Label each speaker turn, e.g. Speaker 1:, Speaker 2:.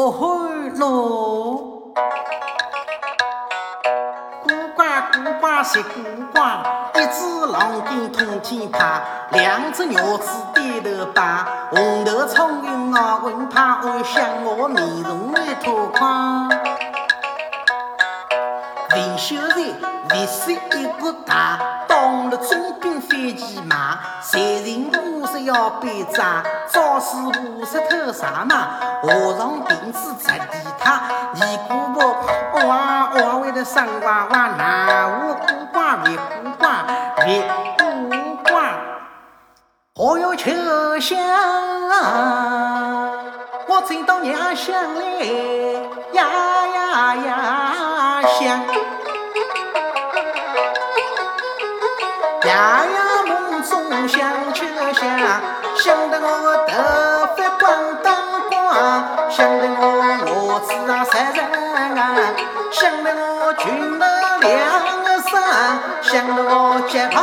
Speaker 1: 哦吼咯！古怪古怪是古怪，一只狼筋通天派，两只鸟子低头摆，红头苍蝇啊问怕我想我面容来拖垮。维修人维修一个大，当了中兵反骑马，财神五十要被炸，早是五十头啥嘛？和尚病子砸地塌，尼姑婆哇哇为了生娃娃，哪无古怪别古怪别古怪，我要吃香，我走到娘乡来呀呀呀香。夜夜梦中想想得我脑子啊实实啊，想得我裙头亮个闪，想得我肩膀